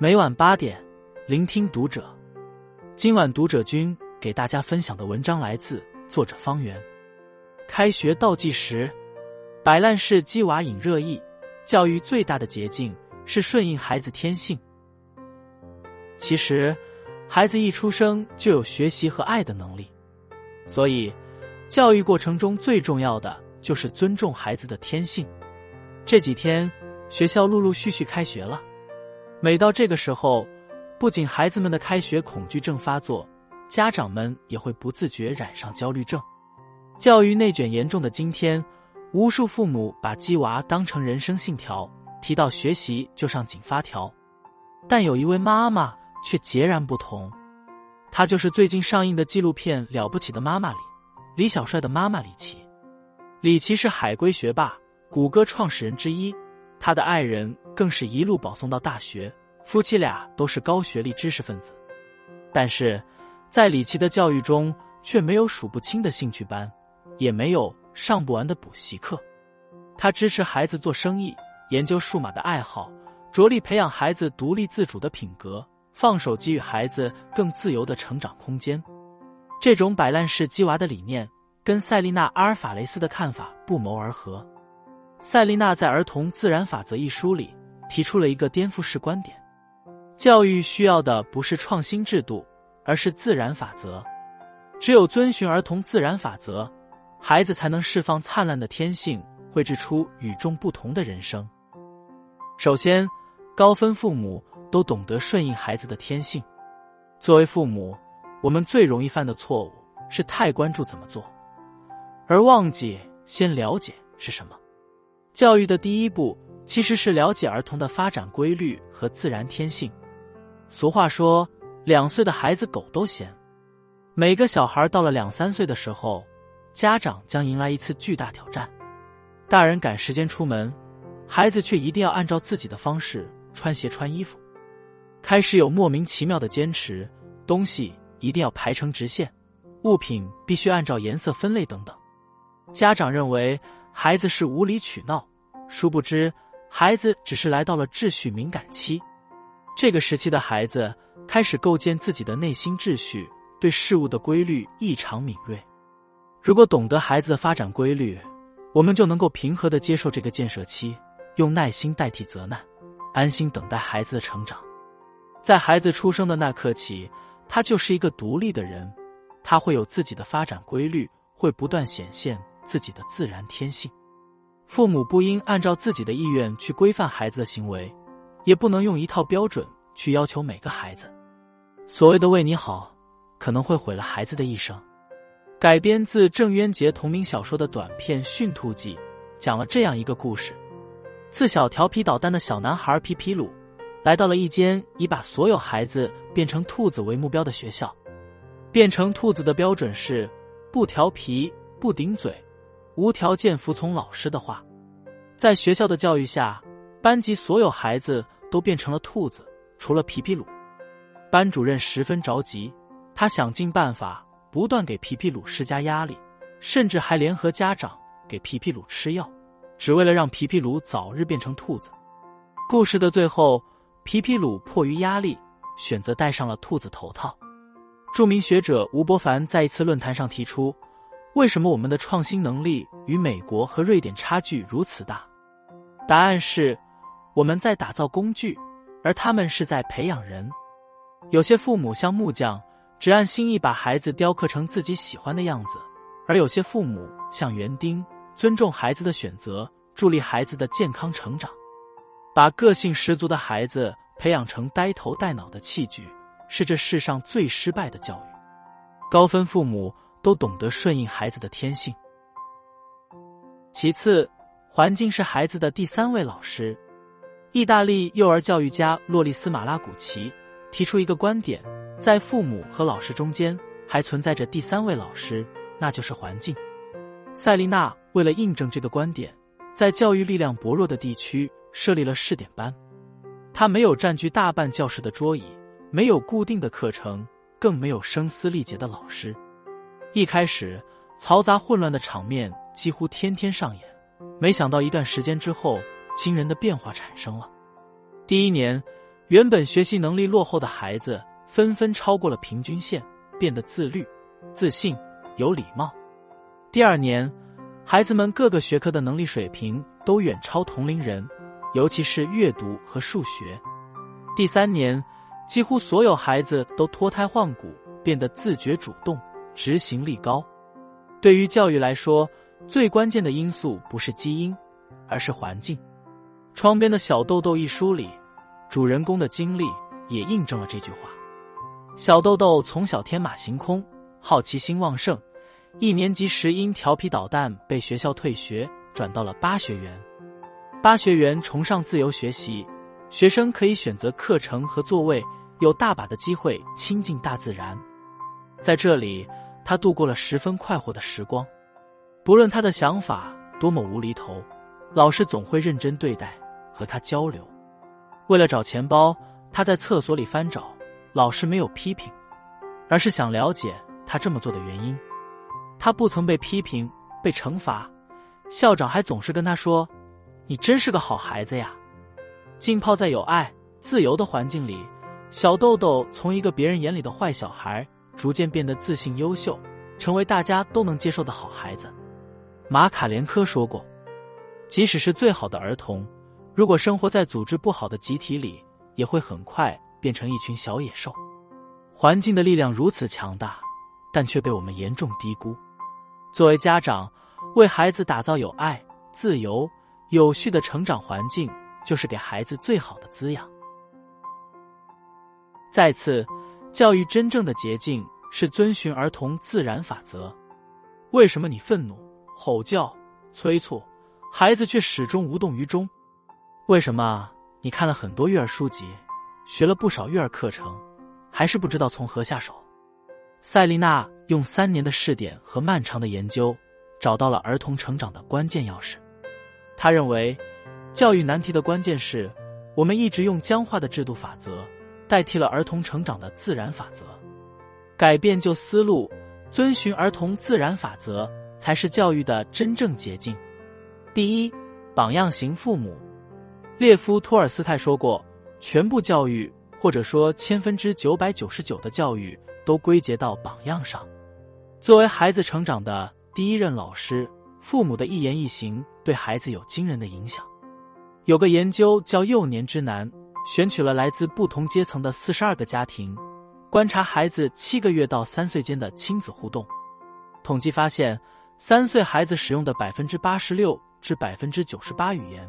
每晚八点，聆听读者。今晚读者君给大家分享的文章来自作者方圆。开学倒计时，摆烂式鸡娃引热议。教育最大的捷径是顺应孩子天性。其实，孩子一出生就有学习和爱的能力，所以教育过程中最重要的就是尊重孩子的天性。这几天，学校陆陆续续开学了。每到这个时候，不仅孩子们的开学恐惧症发作，家长们也会不自觉染上焦虑症。教育内卷严重的今天，无数父母把鸡娃当成人生信条，提到学习就上紧发条。但有一位妈妈却截然不同，她就是最近上映的纪录片《了不起的妈妈》里李小帅的妈妈李琦。李琦是海归学霸。谷歌创始人之一，他的爱人更是一路保送到大学，夫妻俩都是高学历知识分子。但是，在李琦的教育中，却没有数不清的兴趣班，也没有上不完的补习课。他支持孩子做生意，研究数码的爱好，着力培养孩子独立自主的品格，放手给予孩子更自由的成长空间。这种摆烂式鸡娃的理念，跟塞丽娜·阿尔法雷斯的看法不谋而合。塞丽娜在《儿童自然法则》一书里提出了一个颠覆式观点：教育需要的不是创新制度，而是自然法则。只有遵循儿童自然法则，孩子才能释放灿烂的天性，绘制出与众不同的人生。首先，高分父母都懂得顺应孩子的天性。作为父母，我们最容易犯的错误是太关注怎么做，而忘记先了解是什么。教育的第一步其实是了解儿童的发展规律和自然天性。俗话说：“两岁的孩子狗都嫌。”每个小孩到了两三岁的时候，家长将迎来一次巨大挑战。大人赶时间出门，孩子却一定要按照自己的方式穿鞋穿衣服。开始有莫名其妙的坚持，东西一定要排成直线，物品必须按照颜色分类等等。家长认为。孩子是无理取闹，殊不知孩子只是来到了秩序敏感期。这个时期的孩子开始构建自己的内心秩序，对事物的规律异常敏锐。如果懂得孩子的发展规律，我们就能够平和的接受这个建设期，用耐心代替责难，安心等待孩子的成长。在孩子出生的那刻起，他就是一个独立的人，他会有自己的发展规律，会不断显现。自己的自然天性，父母不应按照自己的意愿去规范孩子的行为，也不能用一套标准去要求每个孩子。所谓的为你好，可能会毁了孩子的一生。改编自郑渊洁同名小说的短片《驯兔记》，讲了这样一个故事：自小调皮捣蛋的小男孩皮皮鲁，来到了一间以把所有孩子变成兔子为目标的学校。变成兔子的标准是不调皮、不顶嘴。无条件服从老师的话，在学校的教育下，班级所有孩子都变成了兔子，除了皮皮鲁。班主任十分着急，他想尽办法，不断给皮皮鲁施加压力，甚至还联合家长给皮皮鲁吃药，只为了让皮皮鲁早日变成兔子。故事的最后，皮皮鲁迫于压力，选择戴上了兔子头套。著名学者吴伯凡在一次论坛上提出。为什么我们的创新能力与美国和瑞典差距如此大？答案是，我们在打造工具，而他们是在培养人。有些父母像木匠，只按心意把孩子雕刻成自己喜欢的样子；而有些父母像园丁，尊重孩子的选择，助力孩子的健康成长。把个性十足的孩子培养成呆头呆脑的器具，是这世上最失败的教育。高分父母。都懂得顺应孩子的天性。其次，环境是孩子的第三位老师。意大利幼儿教育家洛丽斯·马拉古奇提出一个观点：在父母和老师中间，还存在着第三位老师，那就是环境。塞丽娜为了印证这个观点，在教育力量薄弱的地区设立了试点班。他没有占据大半教室的桌椅，没有固定的课程，更没有声嘶力竭的老师。一开始，嘈杂混乱的场面几乎天天上演。没想到一段时间之后，惊人的变化产生了。第一年，原本学习能力落后的孩子纷纷超过了平均线，变得自律、自信、有礼貌。第二年，孩子们各个学科的能力水平都远超同龄人，尤其是阅读和数学。第三年，几乎所有孩子都脱胎换骨，变得自觉主动、执行力高。对于教育来说，最关键的因素不是基因，而是环境。《窗边的小豆豆》一书里，主人公的经历也印证了这句话。小豆豆从小天马行空，好奇心旺盛。一年级时因调皮捣蛋被学校退学，转到了八学园。八学园崇尚自由学习，学生可以选择课程和座位，有大把的机会亲近大自然。在这里，他度过了十分快活的时光。不论他的想法多么无厘头，老师总会认真对待，和他交流。为了找钱包，他在厕所里翻找，老师没有批评，而是想了解他这么做的原因。他不曾被批评、被惩罚，校长还总是跟他说：“你真是个好孩子呀。”浸泡在有爱、自由的环境里，小豆豆从一个别人眼里的坏小孩，逐渐变得自信、优秀，成为大家都能接受的好孩子。马卡连科说过：“即使是最好的儿童，如果生活在组织不好的集体里，也会很快变成一群小野兽。”环境的力量如此强大，但却被我们严重低估。作为家长，为孩子打造有爱、自由、有序的成长环境，就是给孩子最好的滋养。再次，教育真正的捷径是遵循儿童自然法则。为什么你愤怒、吼叫、催促，孩子却始终无动于衷？为什么你看了很多育儿书籍，学了不少育儿课程，还是不知道从何下手？塞丽娜用三年的试点和漫长的研究，找到了儿童成长的关键钥匙。他认为，教育难题的关键是我们一直用僵化的制度法则代替了儿童成长的自然法则。改变旧思路，遵循儿童自然法则，才是教育的真正捷径。第一，榜样型父母。列夫·托尔斯泰说过：“全部教育，或者说千分之九百九十九的教育。”都归结到榜样上。作为孩子成长的第一任老师，父母的一言一行对孩子有惊人的影响。有个研究叫“幼年之难”，选取了来自不同阶层的四十二个家庭，观察孩子七个月到三岁间的亲子互动。统计发现，三岁孩子使用的百分之八十六至百分之九十八语言，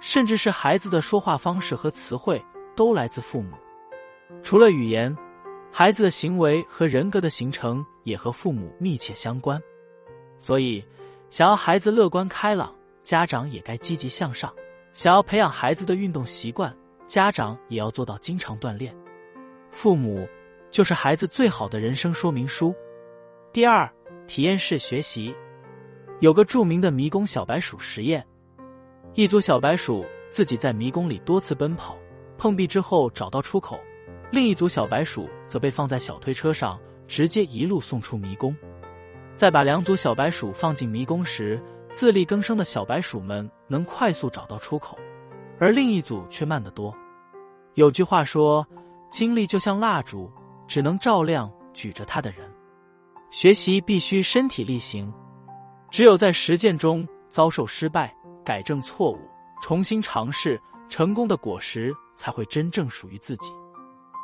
甚至是孩子的说话方式和词汇，都来自父母。除了语言。孩子的行为和人格的形成也和父母密切相关，所以想要孩子乐观开朗，家长也该积极向上；想要培养孩子的运动习惯，家长也要做到经常锻炼。父母就是孩子最好的人生说明书。第二，体验式学习，有个著名的迷宫小白鼠实验，一组小白鼠自己在迷宫里多次奔跑，碰壁之后找到出口。另一组小白鼠则被放在小推车上，直接一路送出迷宫。在把两组小白鼠放进迷宫时，自力更生的小白鼠们能快速找到出口，而另一组却慢得多。有句话说：“精力就像蜡烛，只能照亮举着它的人。”学习必须身体力行，只有在实践中遭受失败、改正错误、重新尝试，成功的果实才会真正属于自己。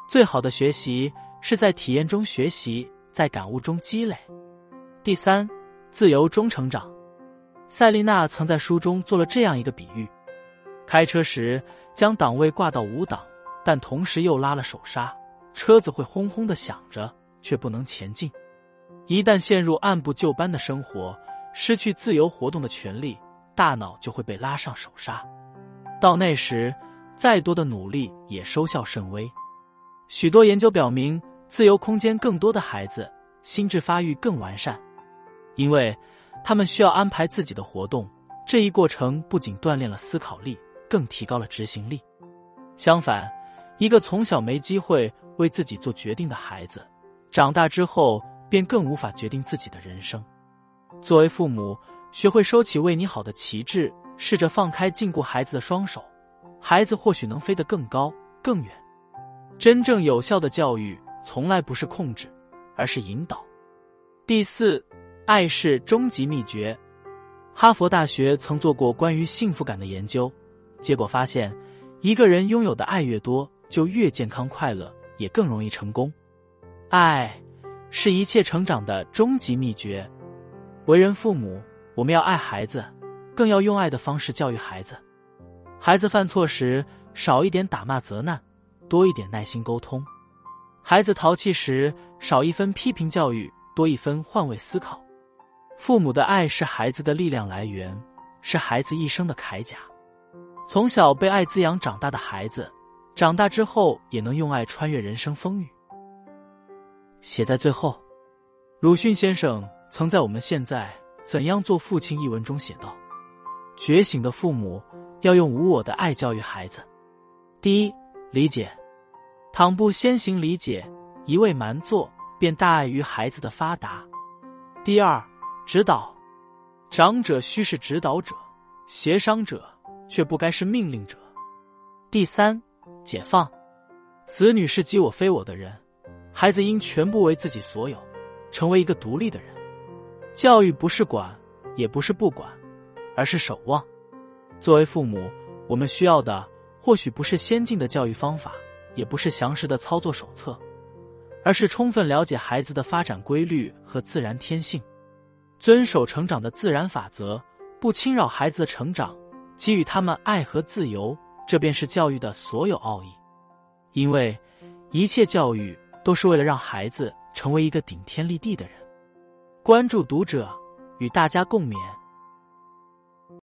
最好的学习是在体验中学习，在感悟中积累。第三，自由中成长。塞丽娜曾在书中做了这样一个比喻：开车时将档位挂到五档，但同时又拉了手刹，车子会轰轰的响着，却不能前进。一旦陷入按部就班的生活，失去自由活动的权利，大脑就会被拉上手刹。到那时，再多的努力也收效甚微。许多研究表明，自由空间更多的孩子心智发育更完善，因为他们需要安排自己的活动。这一过程不仅锻炼了思考力，更提高了执行力。相反，一个从小没机会为自己做决定的孩子，长大之后便更无法决定自己的人生。作为父母，学会收起为你好的旗帜，试着放开禁锢孩子的双手，孩子或许能飞得更高更远。真正有效的教育从来不是控制，而是引导。第四，爱是终极秘诀。哈佛大学曾做过关于幸福感的研究，结果发现，一个人拥有的爱越多，就越健康快乐，也更容易成功。爱是一切成长的终极秘诀。为人父母，我们要爱孩子，更要用爱的方式教育孩子。孩子犯错时，少一点打骂责难，多一点耐心沟通；孩子淘气时，少一分批评教育，多一分换位思考。父母的爱是孩子的力量来源，是孩子一生的铠甲。从小被爱滋养长大的孩子，长大之后也能用爱穿越人生风雨。写在最后，鲁迅先生曾在《我们现在怎样做父亲》一文中写道：“觉醒的父母要用无我的爱教育孩子。第一，理解，倘不先行理解，一味蛮做，便大碍于孩子的发达。第二。”指导，长者须是指导者，协商者却不该是命令者。第三，解放，子女是即我非我的人，孩子应全部为自己所有，成为一个独立的人。教育不是管，也不是不管，而是守望。作为父母，我们需要的或许不是先进的教育方法，也不是详实的操作手册，而是充分了解孩子的发展规律和自然天性。遵守成长的自然法则，不侵扰孩子的成长，给予他们爱和自由，这便是教育的所有奥义。因为一切教育都是为了让孩子成为一个顶天立地的人。关注读者，与大家共勉。